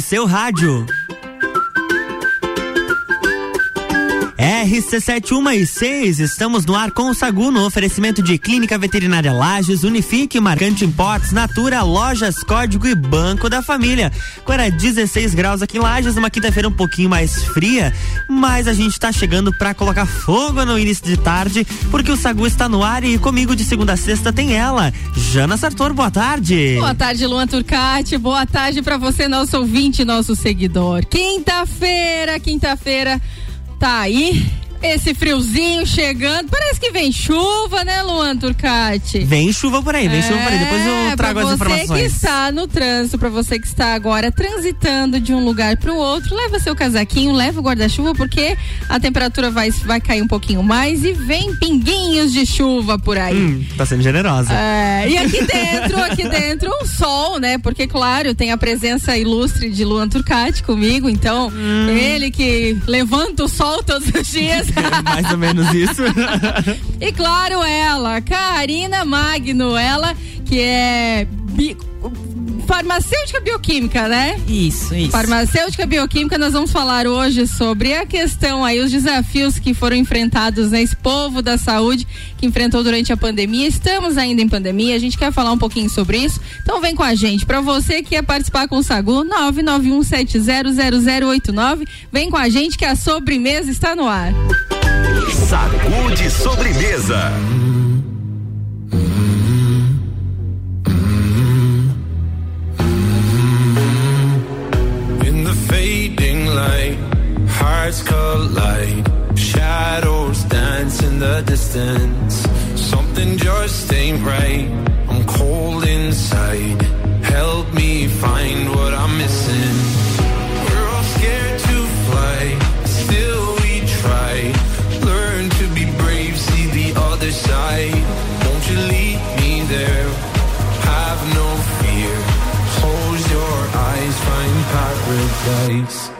seu rádio. RC71 estamos no ar com o Sagu no oferecimento de Clínica Veterinária Lages, Unifique, Marcante Importes, Natura, Lojas Código e Banco da Família. Agora 16 graus aqui em Lages, uma quinta-feira um pouquinho mais fria, mas a gente está chegando para colocar fogo no início de tarde, porque o Sagu está no ar e comigo de segunda a sexta tem ela, Jana Sartor, boa tarde. Boa tarde, Luan Turcati, boa tarde para você, nosso ouvinte, nosso seguidor. Quinta-feira, quinta-feira tá aí esse friozinho chegando. Parece que vem chuva, né, Luan Turcati? Vem chuva por aí, vem é, chuva por aí. Depois eu é, trago as informações. Pra você que está no trânsito, para você que está agora transitando de um lugar para o outro, leva seu casaquinho, leva o guarda-chuva, porque a temperatura vai, vai cair um pouquinho mais e vem pinguinhos de chuva por aí. Hum, tá sendo generosa. É, e aqui dentro, aqui dentro, um sol, né? Porque, claro, tem a presença ilustre de Luan Turcati comigo, então, hum. ele que levanta o sol todos os dias. Mais ou menos isso. e claro, ela, Karina Magno, ela que é farmacêutica bioquímica, né? Isso, isso. Farmacêutica bioquímica, nós vamos falar hoje sobre a questão aí, os desafios que foram enfrentados nesse povo da saúde que enfrentou durante a pandemia. Estamos ainda em pandemia, a gente quer falar um pouquinho sobre isso. Então vem com a gente. Para você que quer participar com o Sagu, 991700089, vem com a gente que a sobremesa está no ar. Sagu de sobremesa. Hearts collide. Shadows dance in the distance. Something just ain't right. I'm cold inside. Help me find what I'm missing. We're all scared to fly. Still we try. Learn to be brave. See the other side. Won't you lead me there? Have no fear. Close your eyes. Find paradise.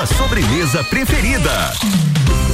sua sobremesa preferida.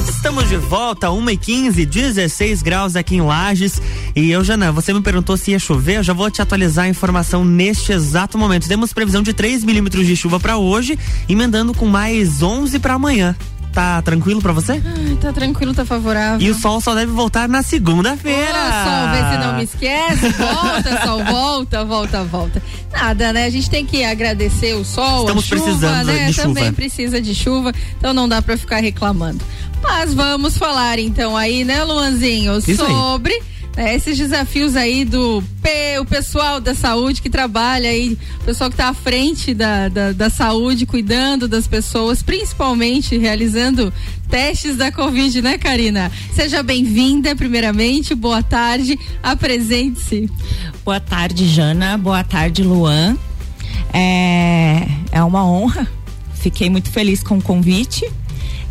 Estamos de volta, 1 e 15 16 graus aqui em Lages. E eu, Jana, você me perguntou se ia chover, eu já vou te atualizar a informação neste exato momento. Temos previsão de 3 milímetros de chuva para hoje, emendando com mais 11 para amanhã tá tranquilo pra você? Ai, tá tranquilo, tá favorável. E o sol só deve voltar na segunda-feira. Oh, sol, vê se não me esquece. Volta, sol, volta, volta, volta. Nada, né? A gente tem que agradecer o sol, Estamos a chuva, precisando né? de chuva. Também precisa de chuva, então não dá pra ficar reclamando. Mas vamos falar então aí, né, Luanzinho, Isso sobre. Aí é, esses desafios aí do P, o pessoal da saúde que trabalha aí, o pessoal que está à frente da, da, da, saúde, cuidando das pessoas, principalmente realizando testes da Covid, né, Karina? Seja bem-vinda, primeiramente, boa tarde, apresente-se. Boa tarde, Jana, boa tarde, Luan. É, é uma honra, fiquei muito feliz com o convite.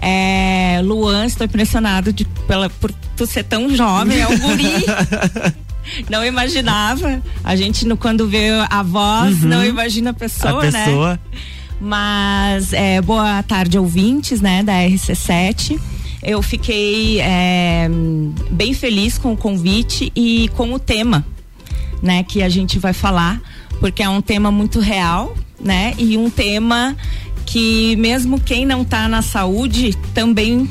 É, Luan, estou impressionado de, pela, por tu ser tão jovem, é um guri. não imaginava. A gente, no, quando vê a voz, uhum. não imagina a pessoa, a pessoa. né? Mas é, boa tarde, ouvintes, né, da RC7. Eu fiquei é, bem feliz com o convite e com o tema, né, que a gente vai falar, porque é um tema muito real, né, e um tema que mesmo quem não está na saúde também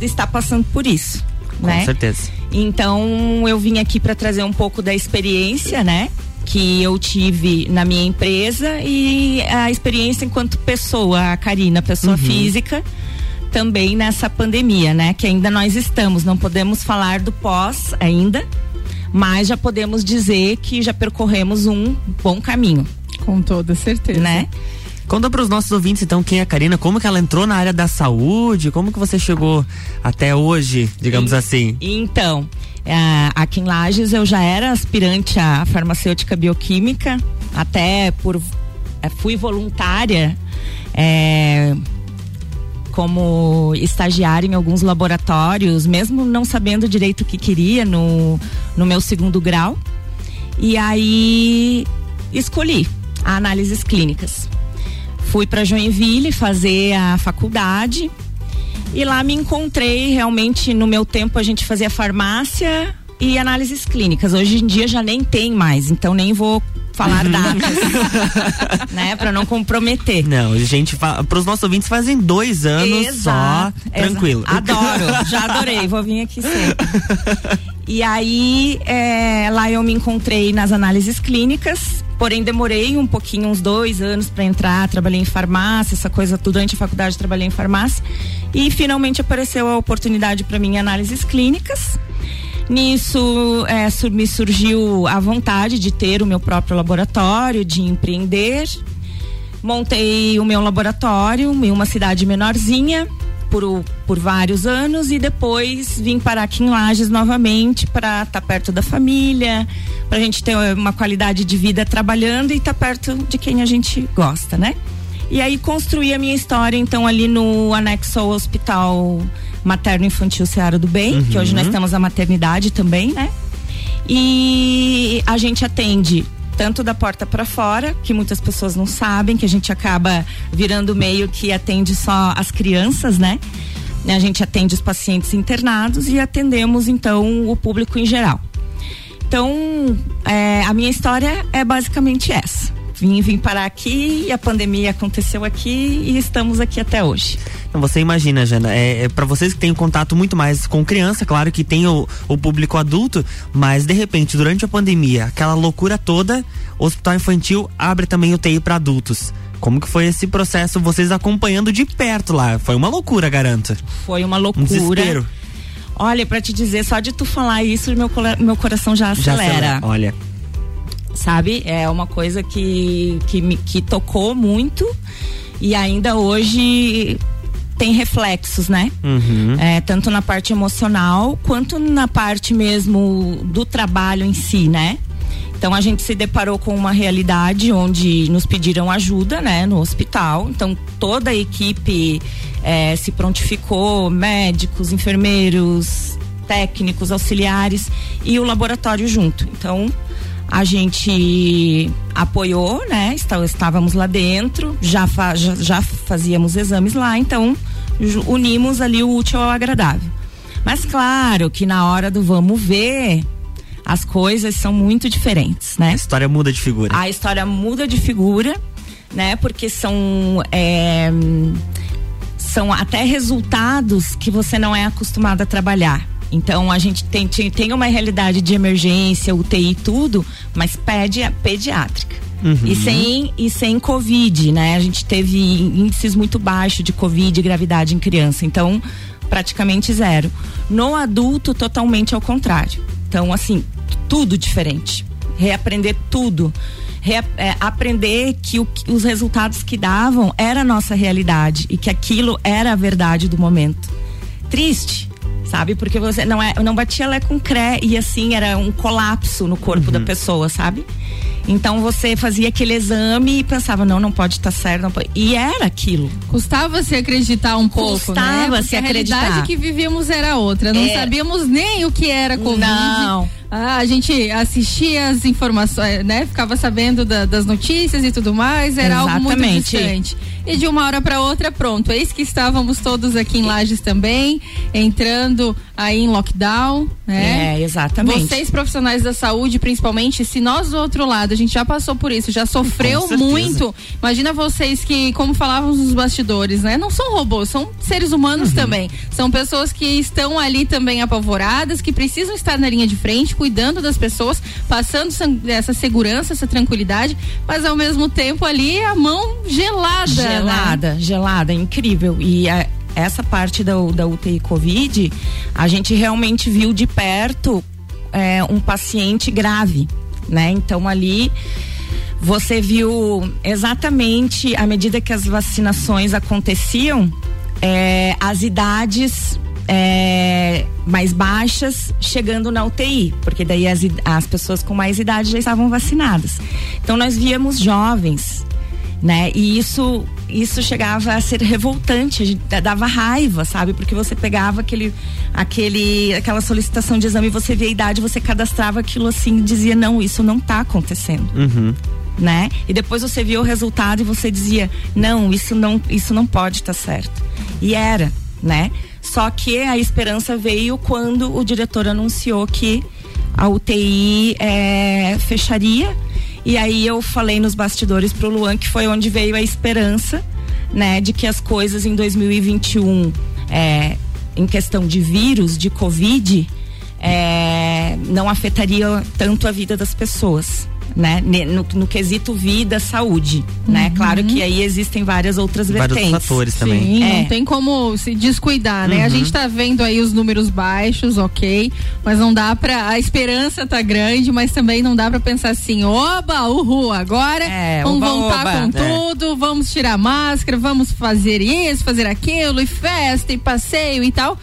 está passando por isso. Com né? certeza. Então eu vim aqui para trazer um pouco da experiência, né? Que eu tive na minha empresa e a experiência enquanto pessoa, a Karina, pessoa uhum. física, também nessa pandemia, né? Que ainda nós estamos, não podemos falar do pós ainda, mas já podemos dizer que já percorremos um bom caminho. Com toda certeza. Né? Conta para os nossos ouvintes então quem é a Karina, como que ela entrou na área da saúde, como que você chegou até hoje, digamos e, assim. Então, é, aqui em Lages eu já era aspirante à farmacêutica bioquímica, até por é, fui voluntária é, como estagiária em alguns laboratórios, mesmo não sabendo direito o que queria no, no meu segundo grau. E aí escolhi análises clínicas. Fui para Joinville fazer a faculdade e lá me encontrei realmente no meu tempo a gente fazia farmácia e análises clínicas. Hoje em dia já nem tem mais, então nem vou falar uhum. datas, né, para não comprometer. Não, gente para os nossos ouvintes fazem dois anos Exato, só, tranquilo. Adoro, já adorei, vou vir aqui sempre. E aí é, lá eu me encontrei nas análises clínicas Porém, demorei um pouquinho, uns dois anos para entrar. Trabalhei em farmácia, essa coisa durante a faculdade trabalhei em farmácia. E finalmente apareceu a oportunidade para mim em análises clínicas. Nisso é, me surgiu a vontade de ter o meu próprio laboratório, de empreender. Montei o meu laboratório em uma cidade menorzinha por, por vários anos e depois vim parar aqui em Lages novamente para estar tá perto da família, para a gente ter uma qualidade de vida trabalhando e estar tá perto de quem a gente gosta, né? E aí construí a minha história então ali no anexo ao Hospital Materno Infantil Seara do Bem, uhum. que hoje nós temos a maternidade também, né? E a gente atende tanto da porta para fora, que muitas pessoas não sabem, que a gente acaba virando meio que atende só as crianças, né? A gente atende os pacientes internados e atendemos então o público em geral. Então, é, a minha história é basicamente essa vim, vim parar aqui e a pandemia aconteceu aqui e estamos aqui até hoje. Então você imagina, Jana, é, é para vocês que têm contato muito mais com criança, claro que tem o, o público adulto, mas de repente, durante a pandemia, aquela loucura toda, o hospital infantil abre também o TI para adultos. Como que foi esse processo, vocês acompanhando de perto lá? Foi uma loucura, garanto. Foi uma loucura. Um desespero. Olha, para te dizer, só de tu falar isso, meu, meu coração já acelera. Já acelera. Olha sabe? É uma coisa que, que me que tocou muito e ainda hoje tem reflexos, né? Uhum. É, tanto na parte emocional quanto na parte mesmo do trabalho em si, né? Então a gente se deparou com uma realidade onde nos pediram ajuda, né, no hospital. Então toda a equipe é, se prontificou, médicos, enfermeiros, técnicos, auxiliares e o laboratório junto. Então a gente apoiou, né? Estávamos lá dentro, já, fa, já, já fazíamos exames lá, então unimos ali o útil ao agradável. Mas claro que na hora do vamos ver, as coisas são muito diferentes, né? A história muda de figura. A história muda de figura, né? Porque são é, são até resultados que você não é acostumado a trabalhar. Então a gente tem, tem uma realidade de emergência, UTI tudo, mas pede pediátrica. Uhum. E, sem, e sem Covid, né? A gente teve índices muito baixos de Covid e gravidade em criança. Então, praticamente zero. No adulto, totalmente ao contrário. Então, assim, tudo diferente. Reaprender tudo. Re, é, aprender que, o, que os resultados que davam era a nossa realidade e que aquilo era a verdade do momento. Triste, sabe? Porque você não é, não batia lé com cré e assim era um colapso no corpo uhum. da pessoa, sabe? Então você fazia aquele exame e pensava, não, não pode estar tá certo. Pode... E era aquilo. Custava se acreditar um pouco, né? Custava né? se acreditar. A realidade que vivíamos era outra. Não é... sabíamos nem o que era Covid. Não. Ah, a gente assistia as informações, né? Ficava sabendo da, das notícias e tudo mais, era Exatamente. algo muito distante. E de uma hora para outra, pronto. Eis que estávamos todos aqui em Lages também, entrando aí em lockdown, né? É, exatamente. Vocês profissionais da saúde, principalmente, se nós do outro lado, gente já passou por isso, já sofreu muito. Imagina vocês que, como falávamos nos bastidores, né? Não são robôs, são seres humanos uhum. também. São pessoas que estão ali também apavoradas, que precisam estar na linha de frente, cuidando das pessoas, passando essa segurança, essa tranquilidade, mas ao mesmo tempo ali a mão gelada. Gelada, né? gelada, incrível. E a, essa parte da, da UTI Covid, a gente realmente viu de perto é, um paciente grave, né? Então ali você viu exatamente à medida que as vacinações aconteciam, é, as idades é, mais baixas chegando na UTI, porque daí as, as pessoas com mais idade já estavam vacinadas. Então nós víamos jovens, né? E isso isso chegava a ser revoltante, a gente dava raiva, sabe? Porque você pegava aquele aquele aquela solicitação de exame, você via a idade, você cadastrava aquilo assim, e dizia não, isso não está acontecendo. Uhum. Né? E depois você via o resultado e você dizia, não, isso não, isso não pode estar tá certo. E era, né? Só que a esperança veio quando o diretor anunciou que a UTI é, fecharia. E aí eu falei nos bastidores pro Luan que foi onde veio a esperança, né, de que as coisas em 2021, é, em questão de vírus, de Covid, é, não afetaria tanto a vida das pessoas né? No, no quesito vida, saúde, né? uhum. né? Claro que aí existem várias outras Vários vertentes. Vários fatores também. Sim, é. não tem como se descuidar, né? Uhum. A gente tá vendo aí os números baixos, ok, mas não dá pra, a esperança tá grande, mas também não dá pra pensar assim, oba, uhul, agora é, vamos oba, voltar oba, com é. tudo, vamos tirar máscara, vamos fazer isso, fazer aquilo, e festa, e passeio e tal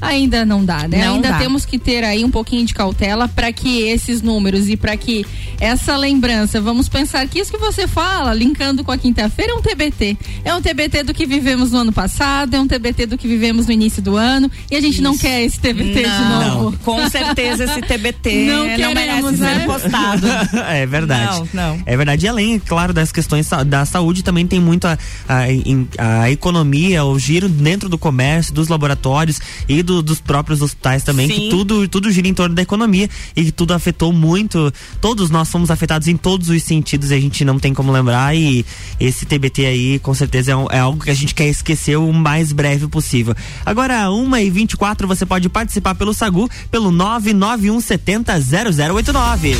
ainda não dá, né? Não ainda dá. temos que ter aí um pouquinho de cautela para que esses números e para que essa lembrança, vamos pensar que isso que você fala, linkando com a quinta-feira, é um TBT. É um TBT do que vivemos no ano passado, é um TBT do que vivemos no início do ano e a gente isso. não quer esse TBT não, de novo. Não. Com certeza esse TBT não, queremos, não merece né? ser postado. é verdade. Não, não. É verdade. E além, claro, das questões da saúde, também tem muito a, a, a economia, o giro dentro do comércio, dos laboratórios e do, dos próprios hospitais também, Sim. que tudo, tudo gira em torno da economia e que tudo afetou muito. Todos nós fomos afetados em todos os sentidos e a gente não tem como lembrar. E esse TBT aí, com certeza, é, um, é algo que a gente quer esquecer o mais breve possível. Agora, 1 e 24 você pode participar pelo Sagu pelo 991 70 0089.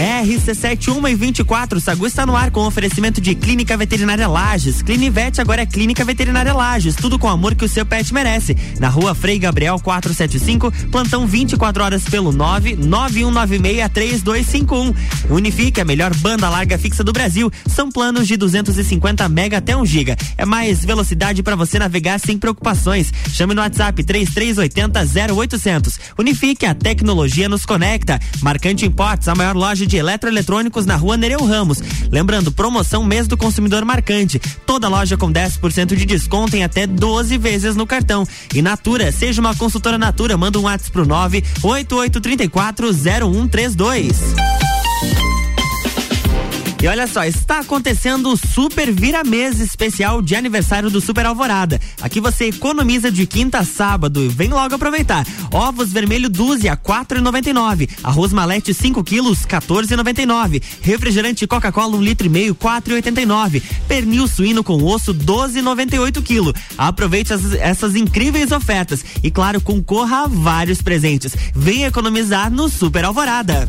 RC71 e 24, Sagu está no ar com oferecimento de Clínica Veterinária Lages. Clinivete agora é Clínica Veterinária Lages, tudo com o amor que o seu pet merece. Na rua Frei Gabriel 475, plantão 24 horas pelo 991963251. Unifique a melhor banda larga fixa do Brasil. São planos de 250 mega até 1 giga. É mais velocidade para você navegar sem preocupações. Chame no WhatsApp 3380 0800. Unifique a tecnologia nos conecta. Marcante Imports, a maior loja de eletroeletrônicos na rua Nereu Ramos. Lembrando, promoção mês do consumidor marcante. Toda loja com 10% de desconto em até 12 vezes no cartão. E Natura, seja uma consultora Natura, manda um WhatsApp pro 988340132. E olha só, está acontecendo o Super Vira Mesa especial de aniversário do Super Alvorada. Aqui você economiza de quinta a sábado. Vem logo aproveitar. Ovos vermelho dúzia, quatro e noventa e nove. Arroz malete 5 quilos, 14,99. Refrigerante Coca-Cola um litro e meio, quatro e oitenta e nove. Pernil suíno com osso, 12,98 quilo. Aproveite as, essas incríveis ofertas e claro, concorra a vários presentes. Venha economizar no Super Alvorada.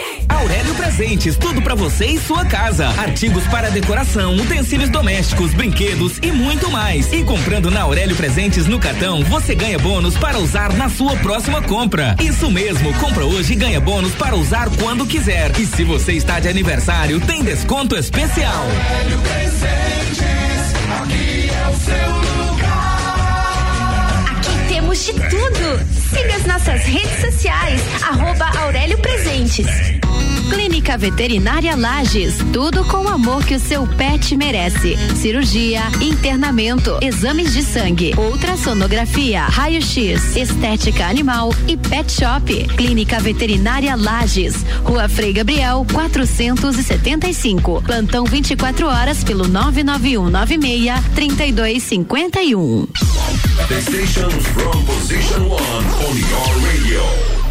Aurélio Presentes, tudo para você e sua casa. Artigos para decoração, utensílios domésticos, brinquedos e muito mais. E comprando na Aurélio Presentes no cartão, você ganha bônus para usar na sua próxima compra. Isso mesmo, compra hoje e ganha bônus para usar quando quiser. E se você está de aniversário, tem desconto especial. Aurélio Presentes, aqui é o seu lugar. Aqui temos de tudo. Siga as nossas redes sociais, arroba Aurélio Presentes. Clínica Veterinária Lages, tudo com o amor que o seu pet merece. Cirurgia, internamento, exames de sangue, ultrassonografia, raio-x, estética animal e pet shop. Clínica Veterinária Lages, Rua Frei Gabriel, 475. Plantão 24 horas pelo 991 96 3251. The stations from position one on your radio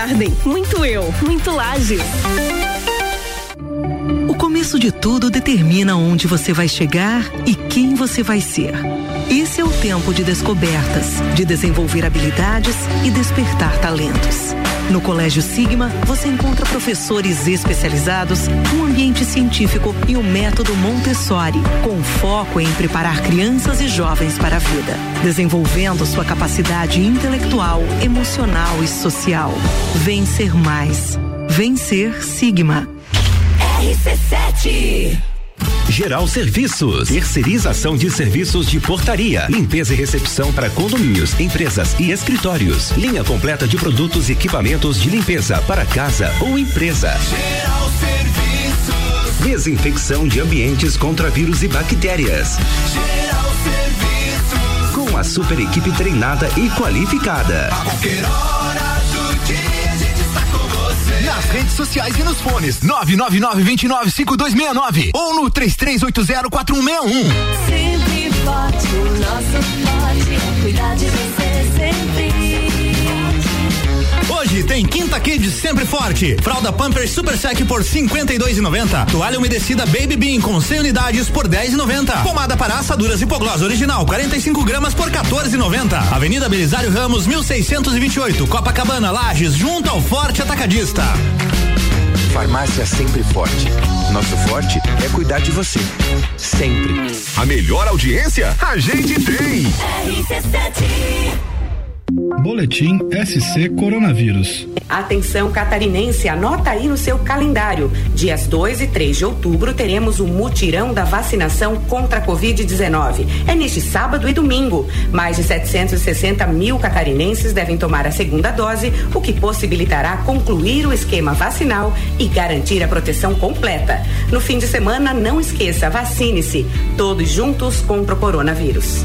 Garden. Muito eu, muito Lages. O começo de tudo determina onde você vai chegar e quem você vai ser. Esse é o tempo de descobertas, de desenvolver habilidades e despertar talentos. No Colégio Sigma, você encontra professores especializados, um ambiente científico e o um método Montessori, com foco em preparar crianças e jovens para a vida, desenvolvendo sua capacidade intelectual, emocional e social. Vencer mais. Vencer Sigma. RC7 Geral Serviços, terceirização de serviços de portaria, limpeza e recepção para condomínios, empresas e escritórios. Linha completa de produtos e equipamentos de limpeza para casa ou empresa. Geral Serviços. Desinfecção de ambientes contra vírus e bactérias. Geral Serviços. Com a super equipe treinada e qualificada. A qualquer hora nas redes sociais e nos fones. 999 29 5269 ou no 33804161. Sempre forte, o nosso forte cuidar de você sempre. Hoje tem Quinta Kids sempre forte. Fralda Pampers Super Sec por 52,90. Toalha umedecida Baby Bean com 100 unidades por 10,90. Pomada para assaduras hipoglós original 45 gramas por 14,90. Avenida Belisário Ramos 1628. Copacabana Lages junto ao Forte Atacadista. Farmácia Sempre Forte. Nosso forte é cuidar de você. Sempre. A melhor audiência a gente tem. RC7 Boletim SC Coronavírus. Atenção catarinense, anota aí no seu calendário. Dias 2 e 3 de outubro teremos o mutirão da vacinação contra a Covid-19. É neste sábado e domingo. Mais de 760 mil catarinenses devem tomar a segunda dose, o que possibilitará concluir o esquema vacinal e garantir a proteção completa. No fim de semana, não esqueça, vacine-se. Todos juntos contra o coronavírus.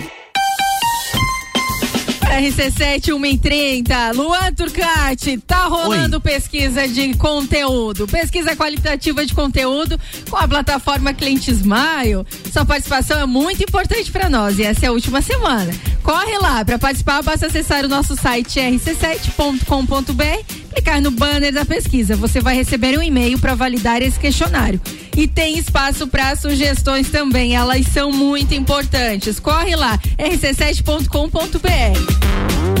RC7 130, Luan Turcati, tá rolando Oi. pesquisa de conteúdo, pesquisa qualitativa de conteúdo com a plataforma Cliente Smile. Sua participação é muito importante para nós e essa é a última semana. Corre lá, para participar basta acessar o nosso site rc7.com.br, clicar no banner da pesquisa. Você vai receber um e-mail para validar esse questionário. E tem espaço para sugestões também, elas são muito importantes. Corre lá, rc7.com.br.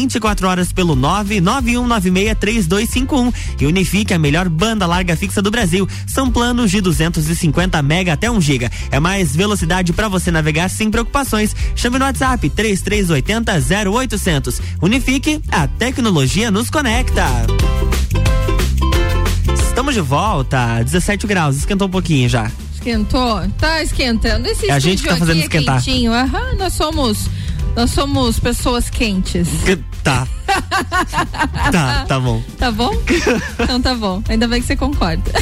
24 horas pelo 991963251. E Unifique, a melhor banda larga fixa do Brasil. São planos de 250 mega até 1 giga. É mais velocidade para você navegar sem preocupações. Chame no WhatsApp 3380 0800. Unifique, a tecnologia nos conecta. Estamos de volta, 17 graus, esquentou um pouquinho já. Esquentou? Tá esquentando. Esse É a gente que tá fazendo é esquentar. quentinho. Aham, nós somos. Nós somos pessoas quentes. Que- Tá. tá, tá bom. Tá bom? Então tá bom. Ainda bem que você concorda.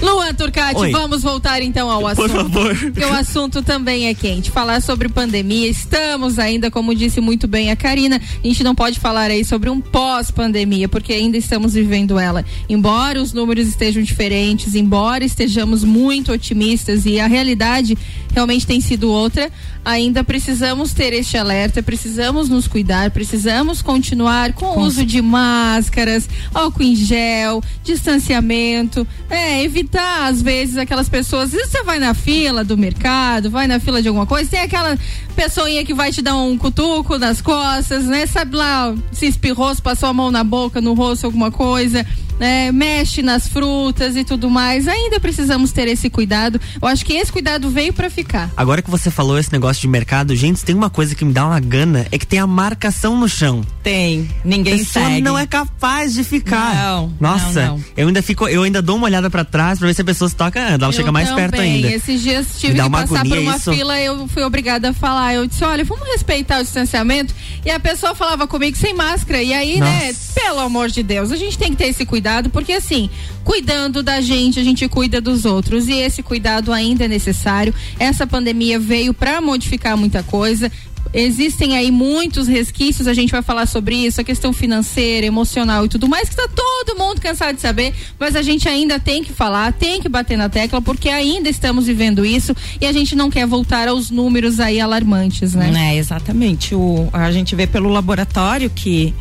Luan Turcati, Oi. vamos voltar então ao assunto. favor. Porque o assunto também é quente. Falar sobre pandemia. Estamos ainda, como disse muito bem a Karina, a gente não pode falar aí sobre um pós-pandemia, porque ainda estamos vivendo ela. Embora os números estejam diferentes, embora estejamos muito otimistas e a realidade realmente tem sido outra, ainda precisamos ter este alerta, precisamos nos cuidar, precisamos continuar com o uso de máscaras, álcool em gel, distanciamento, é, evitar às vezes aquelas pessoas, você vai na fila do mercado, vai na fila de alguma coisa, tem aquela pessoinha que vai te dar um cutuco nas costas, né? Sabe lá, se espirrou, se passou a mão na boca, no rosto, alguma coisa, né? Mexe nas frutas e tudo mais. Ainda precisamos ter esse cuidado. Eu acho que esse cuidado veio para ficar. Agora que você falou esse negócio de mercado, gente, tem uma coisa que me dá uma gana, é que tem a marcação no chão. Tem, ninguém a pessoa segue. não é capaz de ficar. Não, Nossa, não, não. eu ainda fico, eu ainda dou uma olhada pra trás pra ver se a pessoa se toca, ela Eu chega mais perto também. ainda. Esses dias tive que passar por agonia uma isso. fila, eu fui obrigada a falar. Eu disse, olha, vamos respeitar o distanciamento. E a pessoa falava comigo sem máscara. E aí, né, Nossa. pelo amor de Deus, a gente tem que ter esse cuidado, porque assim, cuidando da gente, a gente cuida dos outros. E esse cuidado ainda é necessário. Essa pandemia veio para modificar muita coisa. Existem aí muitos resquícios, a gente vai falar sobre isso, a questão financeira, emocional e tudo mais, que está todo mundo cansado de saber, mas a gente ainda tem que falar, tem que bater na tecla, porque ainda estamos vivendo isso e a gente não quer voltar aos números aí alarmantes, né? É, exatamente. O, a gente vê pelo laboratório que,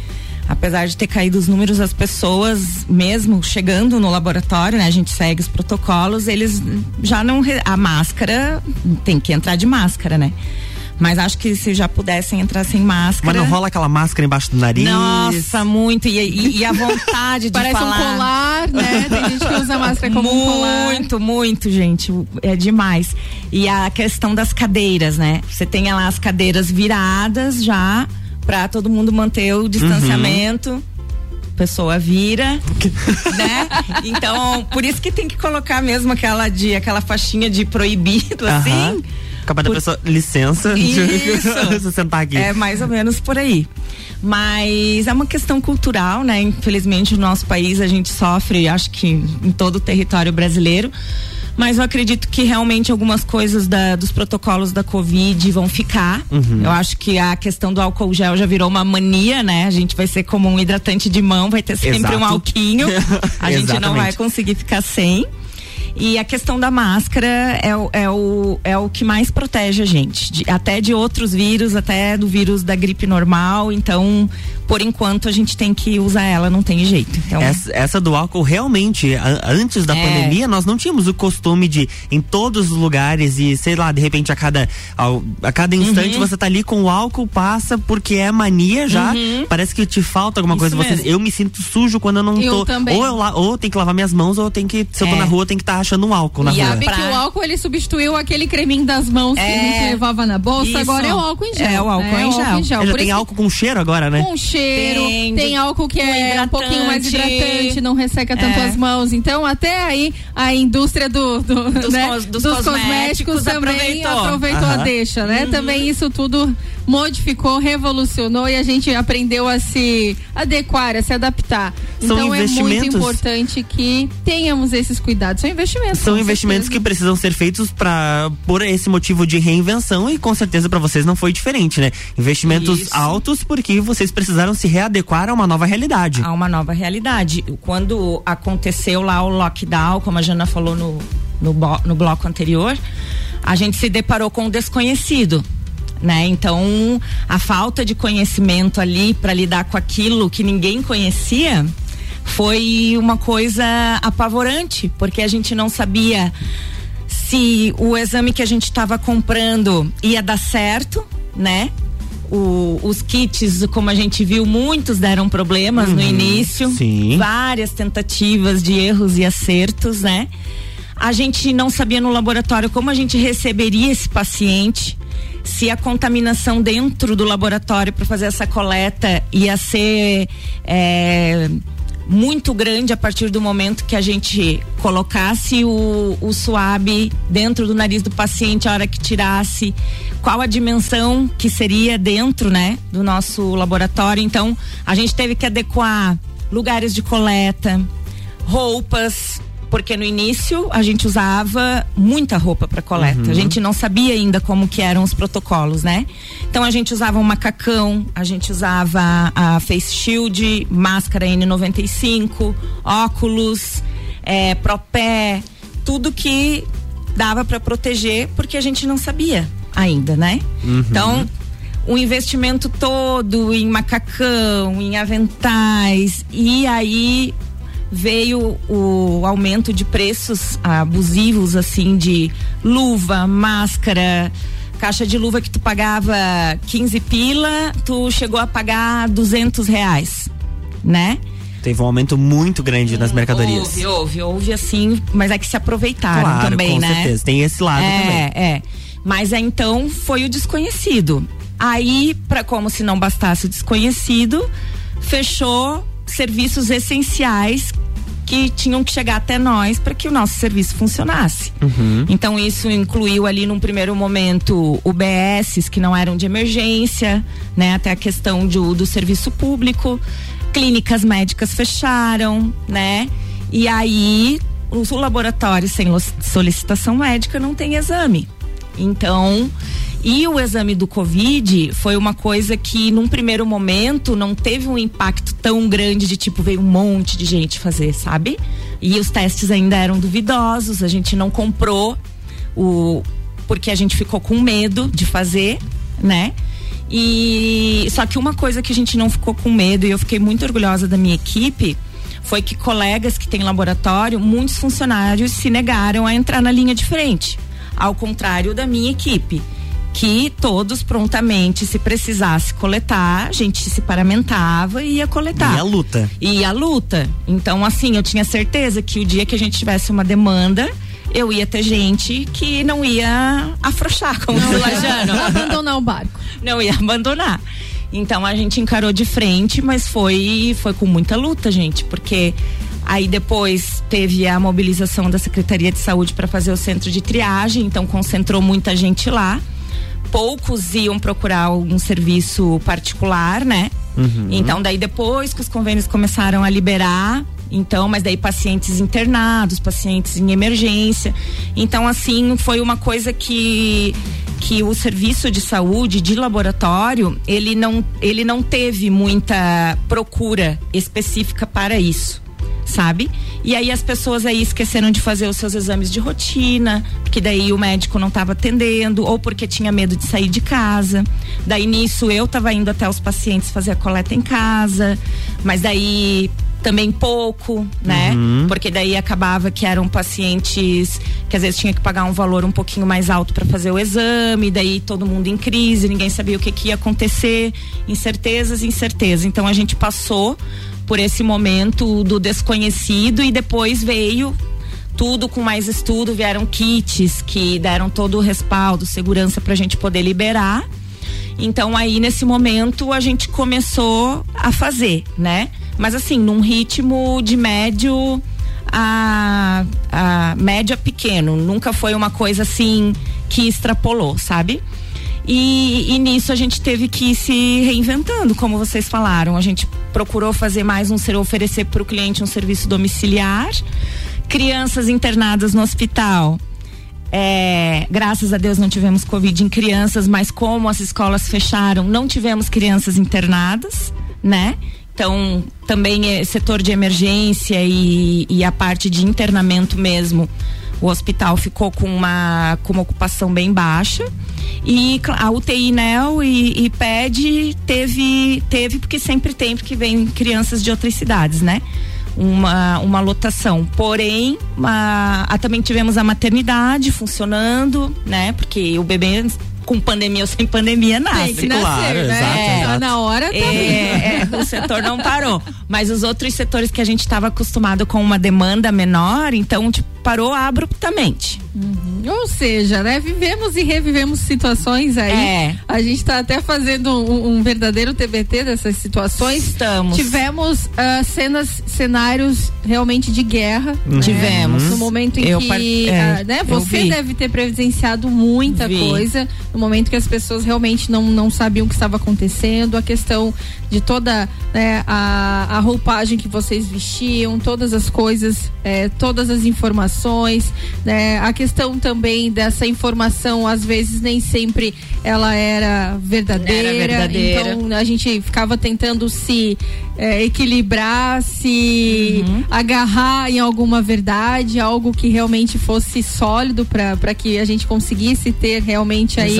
apesar de ter caído os números, as pessoas, mesmo chegando no laboratório, né, a gente segue os protocolos, eles já não. A máscara tem que entrar de máscara, né? Mas acho que se já pudessem entrar sem máscara. Mas não rola aquela máscara embaixo do nariz. Nossa, muito. E, e- e a vontade de Parece falar. um colar, né? Tem gente que usa máscara como um colar. Muito, muito, gente. É demais. E a questão das cadeiras, né? Você tem lá as cadeiras viradas já, pra todo mundo manter o distanciamento. pessoa vira, né? Então, por isso que tem que colocar mesmo aquela de aquela faixinha de proibido assim. Aham. Capaz da Por- pessoa, licença, Isso. sentar aqui. É mais ou menos por aí. Mas é uma questão cultural, né? Infelizmente, no nosso país a gente sofre, acho que em todo o território brasileiro. Mas eu acredito que realmente algumas coisas da- dos protocolos da Covid vão ficar. Uhum. Eu acho que a questão do álcool gel já virou uma mania, né? A gente vai ser como um hidratante de mão, vai ter sempre Exato. um alquinho. A gente não vai conseguir ficar sem. E a questão da máscara é o, é o, é o que mais protege a gente. de- até de outros vírus, até do vírus da gripe normal. Então, por enquanto, a gente tem que usar ela, não tem jeito. Então, Essa, essa do álcool, realmente, a- antes da É. pandemia, nós não tínhamos o costume de, em todos os lugares, e sei lá, de repente a cada, ao- a cada instante Uhum. você tá ali com o álcool, passa porque é mania já. Uhum. Parece que te falta alguma Isso coisa. Você, eu me sinto sujo quando eu não Eu tô. também. Ou eu la, ou tem que lavar minhas mãos, ou eu tenho que, se eu tô É. na rua, tem que estar achando um álcool na e rua. sabe que o álcool ele substituiu aquele creminho das mãos que a É. gente levava na bolsa, Isso. agora é o álcool em gel. É, o álcool né? em gel. É, já Por tem isso álcool com cheiro agora, né? com cheiro, Tem, tem, álcool que é um pouquinho mais hidratante. não resseca tanto É. as mãos. Então, até aí, a indústria do, do- Dos né, cos- dos cosméticos, cosméticos também aproveitou. aproveitou a deixa, né? Uhum. Também isso tudo modificou, revolucionou e a gente aprendeu a se adequar, a se adaptar. São então, é muito importante que tenhamos esses cuidados. São investimentos. São investimentos certeza. que precisam ser feitos para por esse motivo de reinvenção e com certeza para vocês não foi diferente, né? Investimentos Isso. altos porque vocês precisaram se readequar a uma nova realidade. a uma nova realidade. Quando aconteceu lá o lockdown, como a Jana falou no, no, no bloco anterior, a gente se deparou com o desconhecido. Né? Então, a falta de conhecimento ali para lidar com aquilo que ninguém conhecia foi uma coisa apavorante, porque a gente não sabia se o exame que a gente estava comprando ia dar certo, né? O- os kits, como a gente viu, muitos deram problemas no Uhum, início. sim. Várias tentativas de erros e acertos, né? A gente não sabia no laboratório como a gente receberia esse paciente, se a contaminação dentro do laboratório para fazer essa coleta ia ser é, muito grande a partir do momento que a gente colocasse o, o suave dentro do nariz do paciente, a hora que tirasse, qual a dimensão que seria dentro, né, do nosso laboratório. Então, a gente teve que adequar lugares de coleta, roupas, porque no início a gente usava muita roupa para coleta. Uhum. A gente não sabia ainda como que eram os protocolos, né? Então a gente usava um macacão, a gente usava a face shield, máscara N95, óculos, é, propé, tudo que dava para proteger, porque a gente não sabia ainda, né? Uhum. Então o investimento todo em macacão, em aventais, e aí veio o aumento de preços abusivos, assim, de luva, máscara, caixa de luva que tu pagava 15 pila, tu chegou a pagar 200 reais, né? Teve um aumento muito grande nas mercadorias. Houve, houve, houve assim, mas é que se aproveitaram Claro, também, com né? certeza. Tem esse lado é, também. É, Mas aí, então foi o desconhecido. Aí, para como se não bastasse o desconhecido, fechou serviços essenciais que tinham que chegar até nós para que o nosso serviço funcionasse. Uhum. Então isso incluiu ali num primeiro momento UBSs que não eram de emergência, né? Até a questão do, do serviço público, clínicas médicas fecharam, né? E aí o, laboratório sem solicitação médica não tem exame. Então, e o exame do Covid foi uma coisa que, num primeiro momento, não teve um impacto tão grande de tipo, veio um monte de gente fazer, sabe? E os testes ainda eram duvidosos, a gente não comprou o. porque a gente ficou com medo de fazer, né? E só que uma coisa que a gente não ficou com medo, e eu fiquei muito orgulhosa da minha equipe, foi que colegas que têm laboratório, muitos funcionários se negaram a entrar na linha de frente. Ao contrário da minha equipe, que todos prontamente, se precisasse coletar, a gente se paramentava e ia coletar. E a luta. E a luta. Então, assim, eu tinha certeza que o dia que a gente tivesse uma demanda, eu ia ter gente que não ia afrouxar, como Não o ia Lajano. abandonar o barco. Não ia abandonar. Então a gente encarou de frente, mas foi foi com muita luta, gente, porque Aí depois teve a mobilização da Secretaria de Saúde para fazer o centro de triagem, então concentrou muita gente lá. Poucos iam procurar algum serviço particular, né? Uhum. Então daí depois que os convênios começaram a liberar, então, mas daí pacientes internados, pacientes em emergência. Então, assim, foi uma coisa que que o serviço de saúde de laboratório, ele não ele não teve muita procura específica para isso sabe? E aí as pessoas aí esqueceram de fazer os seus exames de rotina, porque daí o médico não estava atendendo ou porque tinha medo de sair de casa. Daí nisso eu estava indo até os pacientes fazer a coleta em casa, mas daí também pouco, né? Uhum. Porque daí acabava que eram pacientes que às vezes tinha que pagar um valor um pouquinho mais alto para fazer o exame, daí todo mundo em crise, ninguém sabia o que, que ia acontecer, incertezas, incertezas. Então a gente passou por esse momento do desconhecido e depois veio tudo com mais estudo, vieram kits que deram todo o respaldo, segurança para a gente poder liberar. Então aí nesse momento a gente começou a fazer, né? Mas assim, num ritmo de médio a, a média pequeno, nunca foi uma coisa assim que extrapolou, sabe? E, e, nisso a gente teve que ir se reinventando, como vocês falaram. A gente procurou fazer mais um ser oferecer para o cliente um serviço domiciliar. Crianças internadas no hospital. É, graças a Deus não tivemos Covid em crianças, mas como as escolas fecharam, não tivemos crianças internadas, né? Então, também é setor de emergência e, e a parte de internamento mesmo o hospital ficou com uma, com uma ocupação bem baixa e a UTI NEL e, e PED teve, teve, porque sempre tem, porque vem crianças de outras cidades, né? Uma, uma lotação. Porém, uma, a, também tivemos a maternidade funcionando, né? Porque o bebê com pandemia ou sem pandemia nasce. Tem que nascer, Claro, né? exato, É, exato. Na hora tá. É, é, o setor não parou. Mas os outros setores que a gente estava acostumado com uma demanda menor, então, tipo, parou abruptamente. Ou seja, né? Vivemos e revivemos situações aí. É. A gente tá até fazendo um, um verdadeiro TBT dessas situações. Estamos. Tivemos ah, cenas, cenários realmente de guerra. Uhum. né? Tivemos. No momento em Eu que, par- é, ah, né? Você deve ter presenciado muita Vi. coisa. No momento que as pessoas realmente não, não sabiam o que estava acontecendo. A questão de toda né, a, a roupagem que vocês vestiam, todas as coisas, eh, todas as informações, né? A questão também dessa informação, às vezes nem sempre ela era verdadeira. Era verdadeira. Então a gente ficava tentando se eh, equilibrar, se Uhum. agarrar em alguma verdade, algo que realmente fosse sólido para que a gente conseguisse ter realmente aí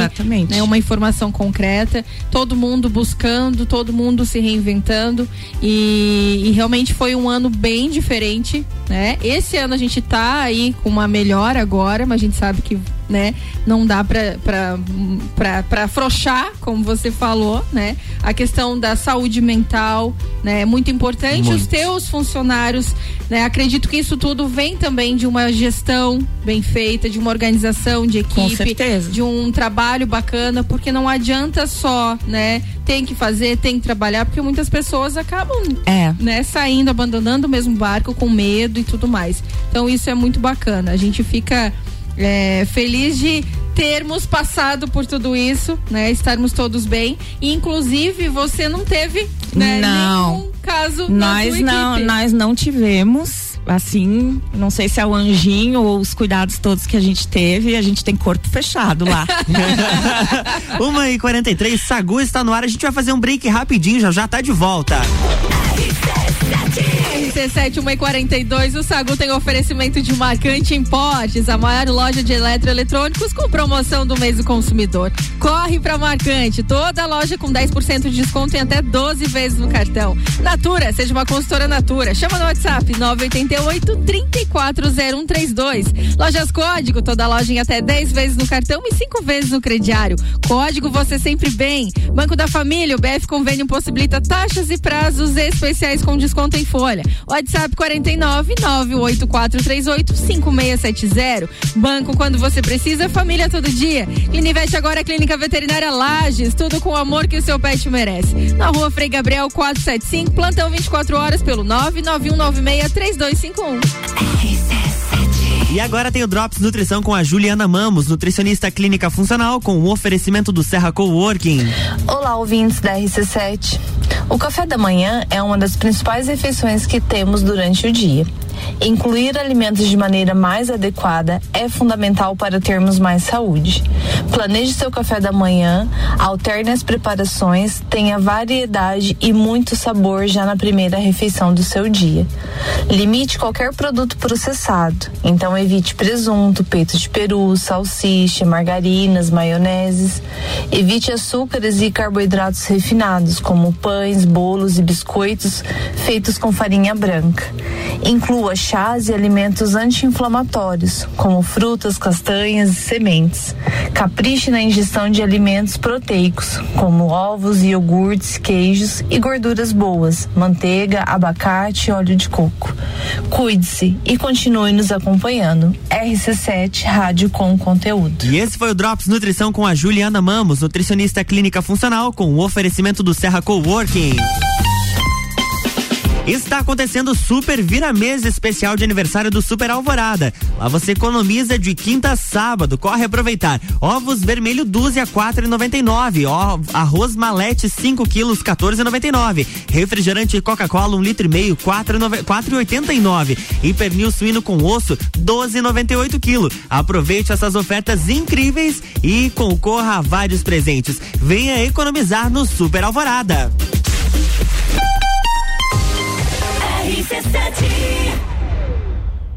né, uma informação concreta, todo mundo buscando, todo mundo se reinventando e, e realmente foi um ano bem diferente, né? Esse ano a gente tá aí com uma melhora agora, mas a gente sabe que né, não dá pra afrouxar, como você falou, né? A questão da saúde mental, né? É muito importante. Muito. Os teus funcionários, né? Acredito que isso tudo vem também de uma gestão bem feita, de uma organização de equipe, de um trabalho bacana, porque não adianta só, né? Tem que fazer, tem que trabalhar, porque muitas pessoas acabam, É. né? Saindo, abandonando o mesmo barco com medo e tudo mais. Então isso é muito bacana. A gente fica é, feliz de termos passado por tudo isso, né? Estarmos todos bem. E, inclusive, você não teve, né? Não. Nenhum caso na Nós sua não, equipe. nós não tivemos. Assim, não sei se é o anjinho ou os cuidados todos que a gente teve, a gente tem corpo fechado lá. Uma e 43 Sagu está no ar. A gente vai fazer um break rapidinho, já já tá de volta. RC7 142, o Sagu tem oferecimento de Marcante Importes, a maior loja de eletroeletrônicos com promoção do mês do consumidor. Corre pra Marcante, toda loja com 10% de desconto em até 12 vezes no cartão. Natura, seja uma consultora Natura. Chama no WhatsApp 988 340132. Lojas Código, toda loja em até 10 vezes no cartão e 5 vezes no crediário. Código você sempre bem. Banco da Família, o BF Convênio possibilita taxas e prazos especiais com desconto em folha. WhatsApp 49 98438 5670. Banco quando você precisa, família todo dia. Clinivete agora é Clínica Veterinária Lages, tudo com o amor que o seu pet merece. Na rua Frei Gabriel 475, plantão 24 horas pelo 99196 3251. E agora tem o Drops Nutrição com a Juliana Mamos, nutricionista clínica funcional, com o oferecimento do Serra Coworking. Olá, ouvintes da RC7. O café da manhã é uma das principais refeições que temos durante o dia. Incluir alimentos de maneira mais adequada é fundamental para termos mais saúde. Planeje seu café da manhã, alterne as preparações, tenha variedade e muito sabor já na primeira refeição do seu dia. Limite qualquer produto processado, então evite presunto, peito de peru, salsicha, margarinas, maioneses. Evite açúcares e carboidratos refinados, como pães, bolos e biscoitos feitos com farinha branca. Inclua chás e alimentos anti-inflamatórios, como frutas, castanhas e sementes. Capriche na ingestão de alimentos proteicos, como ovos, iogurtes, queijos e gorduras boas, manteiga, abacate e óleo de coco. Cuide-se e continue nos acompanhando. RC7 Rádio com conteúdo. E esse foi o Drops Nutrição com a Juliana Mamos, nutricionista clínica funcional, com o oferecimento do Serra Coworking. Está acontecendo o Super Vira Mesa especial de aniversário do Super Alvorada. Lá você economiza de quinta a sábado. Corre aproveitar. Ovos vermelho dúzia 4,99. Arroz malete 5 quilos 14,99. Refrigerante Coca-Cola 1 um litro e meio 4,89. E pernil suíno com osso 12,98 quilos. Aproveite essas ofertas incríveis e concorra a vários presentes. Venha economizar no Super Alvorada. RC7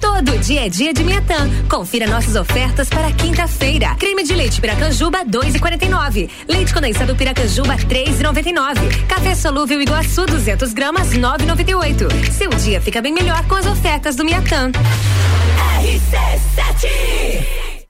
Todo dia é dia de Miatã. Confira nossas ofertas para quinta-feira. Creme de leite Piracanjuba 2,49. Leite condensado Piracanjuba 3,99. Café solúvel Iguaçu 200 gramas 9,98. Seu dia fica bem melhor com as ofertas do Miatã. RC7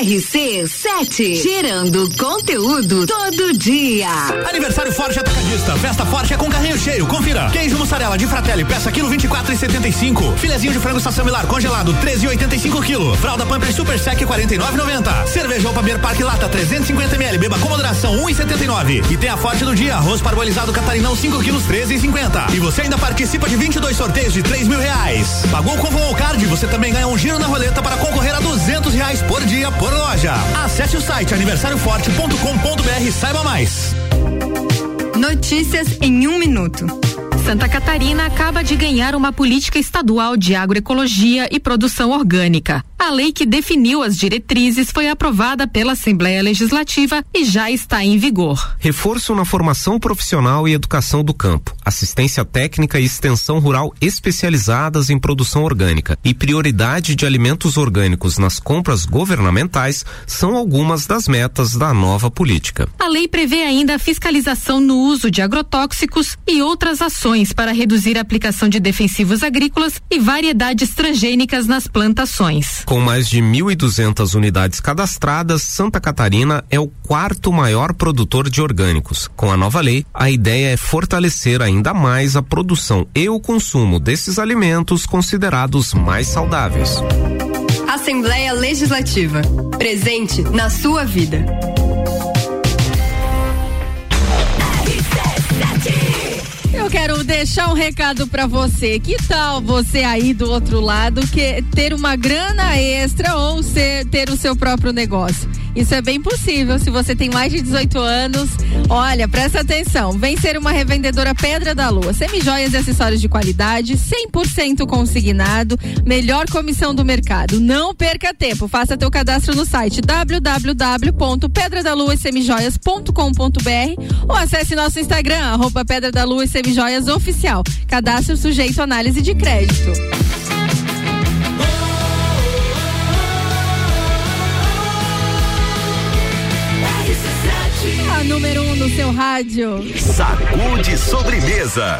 RC7, gerando conteúdo todo dia. Aniversário Forte Atacadista, festa forte é com carrinho cheio, confira. Queijo mussarela de Fratelli, peça quilo 24 e 75. Filezinho de frango estação Milar congelado, 13 e 85 quilo. Fralda Pampers Super Sec 49,90. Cerveja Opa Beer Park Lata 350 ml, beba com moderação 1,79. E tem a Forte do dia, arroz parbolizado catarinão 5 quilos 13,50. E você ainda participa de 22 sorteios de 3 mil reais. Pagou com o card, você também ganha um giro na roleta para concorrer a 200 reais por dia por loja. Acesse o site aniversarioforte.com.br e saiba mais. Notícias em um minuto. Santa Catarina acaba de ganhar uma política estadual de agroecologia e produção orgânica. A lei que definiu as diretrizes foi aprovada pela Assembleia Legislativa e já está em vigor. Reforço na formação profissional e educação do campo, assistência técnica e extensão rural especializadas em produção orgânica e prioridade de alimentos orgânicos nas compras governamentais são algumas das metas da nova política. A lei prevê ainda a fiscalização no uso de agrotóxicos e outras ações para reduzir a aplicação de defensivos agrícolas e variedades transgênicas nas plantações. Com mais de 1.200 unidades cadastradas, Santa Catarina é o quarto maior produtor de orgânicos. Com a nova lei, a ideia é fortalecer ainda mais a produção e o consumo desses alimentos considerados mais saudáveis. Assembleia Legislativa. Presente na sua vida. Quero deixar um recado para você. Que tal você aí do outro lado que ter uma grana extra ou ser, ter o seu próprio negócio? Isso é bem possível se você tem mais de 18 anos. Olha, presta atenção. Vem ser uma revendedora Pedra da Lua. Semijoias e acessórios de qualidade, 100% consignado, melhor comissão do mercado. Não perca tempo. Faça teu cadastro no site www.pedradaluasemijoias.com.br ou acesse nosso Instagram, arroba Pedra da Lua e Semijoias Oficial. Cadastro sujeito à análise de crédito. A número um no seu rádio. Sacude sobremesa.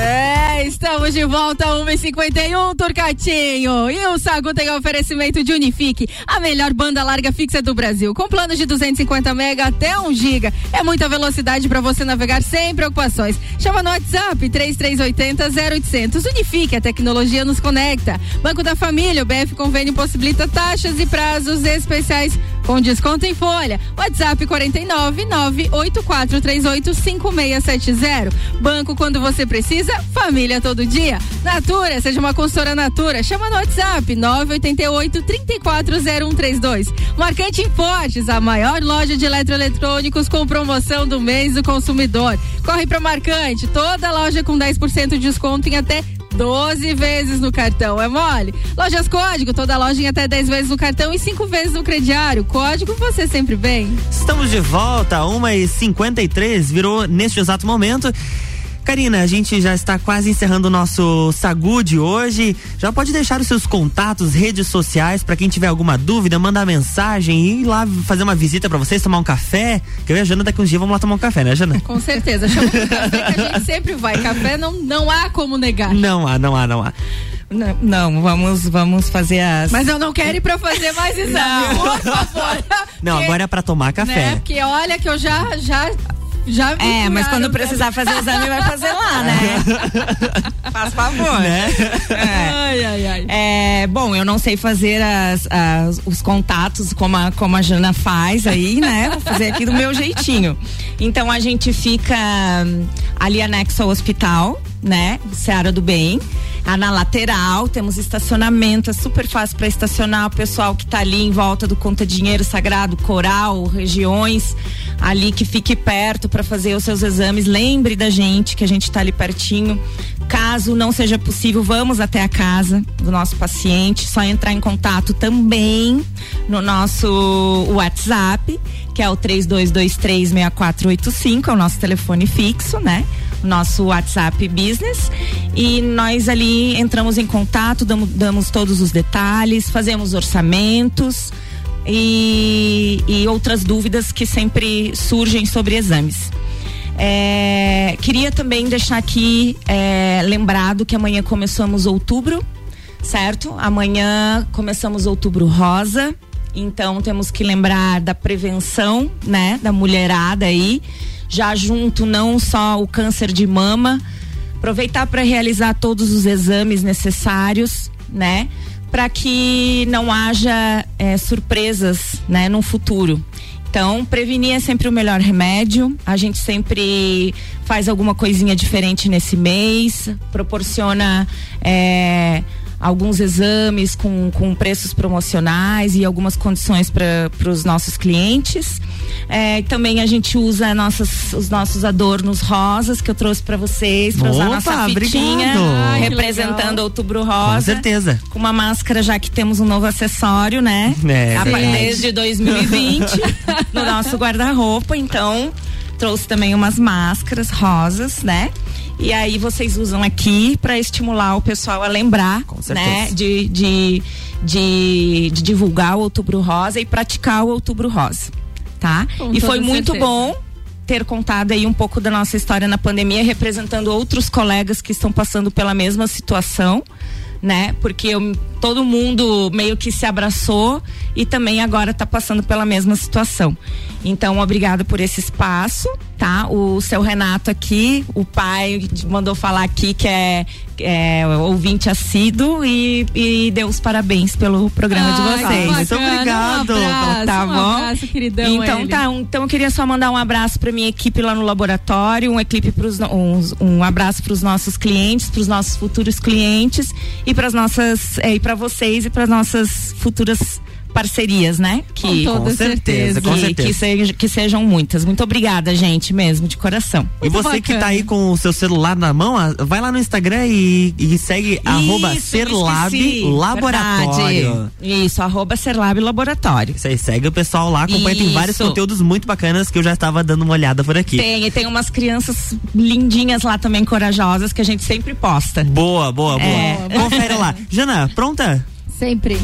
É, estamos de volta a 1h51, Turcatinho. E o Sagu tem oferecimento de Unifique, a melhor banda larga fixa do Brasil. Com planos de 250 mega até 1 giga. É muita velocidade para você navegar sem preocupações. Chama no WhatsApp 3380 0800. Unifique, a tecnologia nos conecta. Banco da Família, o BF Convênio possibilita taxas e prazos especiais com desconto em folha. WhatsApp 49 98438 5670. Banco quando você precisa, família todo dia. Natura, seja uma consultora Natura. Chama no WhatsApp 988 340132. Marcante Fortes, a maior loja de eletroeletrônicos com promoção do mês do consumidor. Corre para Marcante, toda loja com 10% de desconto em até 12 vezes no cartão, é mole? Lojas Código, toda loja em até 10 vezes no cartão e 5 vezes no crediário. Código você sempre bem. Estamos de volta, 1h53, virou neste exato momento. Karina, a gente já está quase encerrando o nosso Sagu de hoje. Já pode deixar os seus contatos, redes sociais, para quem tiver alguma dúvida, mandar mensagem e ir lá fazer uma visita para vocês, tomar um café. Que eu e a Jana daqui uns dias vamos lá tomar um café, né, Jana? Com certeza. Chama um café que a gente sempre vai. Café não, não há como negar. Não há, não há, não há. Não, não, vamos, vamos fazer as. Mas eu não quero ir pra fazer mais exame, por favor. Não, Porque, agora é para tomar café. Né? Porque olha que eu já, já já é, mas quando precisar fazer o exame, vai fazer lá, né? Faz favor. Né? É. Ai, ai, ai. É, bom, eu não sei fazer as, as, os contatos como a, como a Jana faz aí, né? Vou fazer aqui do meu jeitinho. Então a gente fica ali anexo ao hospital, né? Seara do Bem. Ah, na lateral, temos estacionamento, é super fácil para estacionar o pessoal que tá ali em volta do Conta Dinheiro Sagrado, Coral, regiões ali que fique perto para fazer os seus exames. Lembre da gente que a gente tá ali pertinho. Caso não seja possível, vamos até a casa do nosso paciente. Só entrar em contato também no nosso WhatsApp, que é o 32236485, é o nosso telefone fixo, né? Nosso WhatsApp Business. E nós ali entramos em contato, damos, damos todos os detalhes, fazemos orçamentos. E, e outras dúvidas que sempre surgem sobre exames. É, queria também deixar aqui é, lembrado que amanhã começamos outubro, certo? Amanhã começamos outubro rosa. Então temos que lembrar da prevenção, né, da mulherada aí, já junto não só o câncer de mama, aproveitar para realizar todos os exames necessários, né, para que não haja é, surpresas, né, no futuro. Então, prevenir é sempre o melhor remédio. A gente sempre faz alguma coisinha diferente nesse mês, proporciona é, alguns exames com, com preços promocionais e algumas condições para os nossos clientes. É, também a gente usa nossas, os nossos adornos rosas que eu trouxe para vocês, para usar nossa fitinha Ai, representando Outubro Rosa. Com certeza. Com uma máscara, já que temos um novo acessório, né? É, A- verdade. desde 2020 no nosso guarda-roupa, então trouxe também umas máscaras rosas, né? E aí vocês usam aqui para estimular o pessoal a lembrar, né? De, de, de, de divulgar o Outubro Rosa e praticar o Outubro Rosa, tá? Com e foi muito certeza. bom ter contado aí um pouco da nossa história na pandemia, representando outros colegas que estão passando pela mesma situação, né? Porque eu- todo mundo meio que se abraçou e também agora está passando pela mesma situação. Então, obrigada por esse espaço, tá? O seu Renato aqui, o pai mandou falar aqui que é, é ouvinte assíduo e, e deu os parabéns pelo programa de Ai, vocês. bacana. Um abraço, tá um bom? abraço, queridão, Então tá, um- então eu queria só mandar um abraço para minha equipe lá no laboratório, um equipe pros, uns- um, abraço para os nossos clientes, para os nossos futuros clientes e para as nossas eh, e para vocês e para as nossas futuras parcerias, né? Que Com toda Com certeza, certeza. com que, certeza. que sejam, que sejam muitas. Muito obrigada, gente, mesmo de coração. E você que tá aí com o seu celular na mão, vai lá no Instagram e, e segue arroba Isso, Serlab esqueci. Laboratório. Verdade. Isso, arroba Serlab Laboratório. Isso aí, segue o pessoal lá, acompanha, tem vários Isso. conteúdos muito bacanas que eu já estava dando uma olhada por aqui. Tem, e tem umas crianças lindinhas lá também, corajosas, que a gente sempre posta. Boa, boa, boa. É. Confere lá. Jana, pronta? Sempre.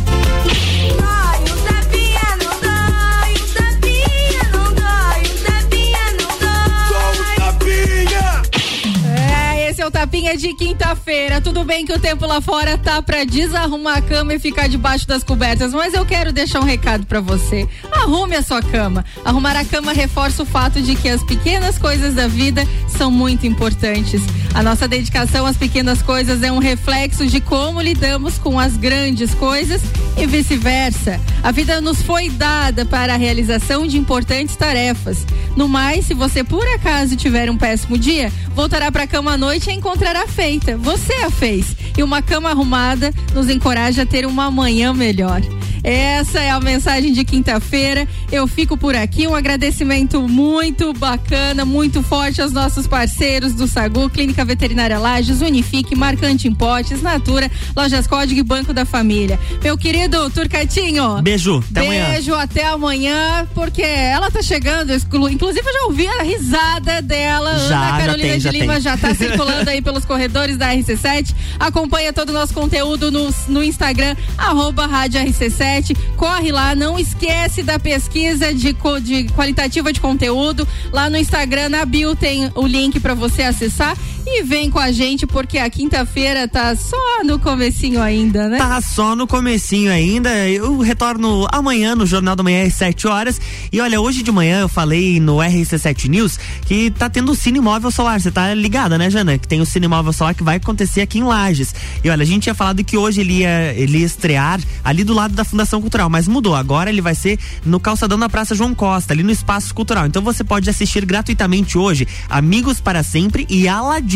O Tapinha de quinta-feira. Tudo bem que o tempo lá fora tá pra desarrumar a cama e ficar debaixo das cobertas, mas eu quero deixar um recado pra você. Arrume a sua cama. Arrumar a cama reforça o fato de que as pequenas coisas da vida são muito importantes. A nossa dedicação às pequenas coisas é um reflexo de como lidamos com as grandes coisas e vice-versa. A vida nos foi dada para a realização de importantes tarefas. No mais, se você por acaso tiver um péssimo dia, voltará para cama à noite e a encontrará feita. Você a fez. E uma cama arrumada nos encoraja a ter uma manhã melhor. Essa é a mensagem de quinta-feira. Eu fico por aqui. Um agradecimento muito bacana, muito forte aos nossos parceiros do Sagu, Clínica Veterinária Lages, Unifique, Marcante Impotes, Natura, Lojas Código e Banco da Família. Meu querido Turcatinho. Beijo, até amanhã. Beijo, até amanhã, porque ela tá chegando. Inclusive, eu já ouvi a risada dela. Já, Ana já Carolina tem, de já Lima tem. já tá circulando aí pelos corredores da RC7. Acompanha todo o nosso conteúdo no, no Instagram, arroba Rádio RC7. Corre lá, não esquece da pesquisa de, de qualitativa de conteúdo. Lá no Instagram, na bio, tem o link para você acessar. E vem com a gente, porque a quinta-feira tá só no comecinho ainda, né? Tá só no comecinho ainda. Eu retorno amanhã no Jornal da Manhã às 7 horas. E olha, hoje de manhã eu falei no RC7 News que tá tendo o Cine Móvel Solar. Você tá ligada, né, Jana? Que tem o Cine Móvel Solar que vai acontecer aqui em Lages. E olha, a gente tinha falado que hoje ele ia, ele ia estrear ali do lado da Fundação Cultural, mas mudou. Agora ele vai ser no calçadão da Praça João Costa, ali no Espaço Cultural. Então você pode assistir gratuitamente hoje Amigos para Sempre e Aladim.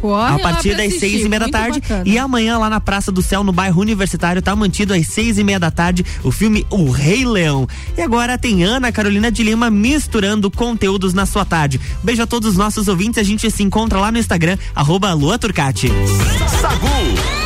Corre a partir das assistir, seis e meia da tarde. bacana. E amanhã lá na Praça do Céu, no bairro Universitário, tá mantido às seis e meia da tarde o filme O Rei Leão. E agora tem Ana Carolina de Lima misturando conteúdos na sua tarde. Beijo a todos os nossos ouvintes. A gente se encontra lá no Instagram, arroba Lua Turcati. Sagu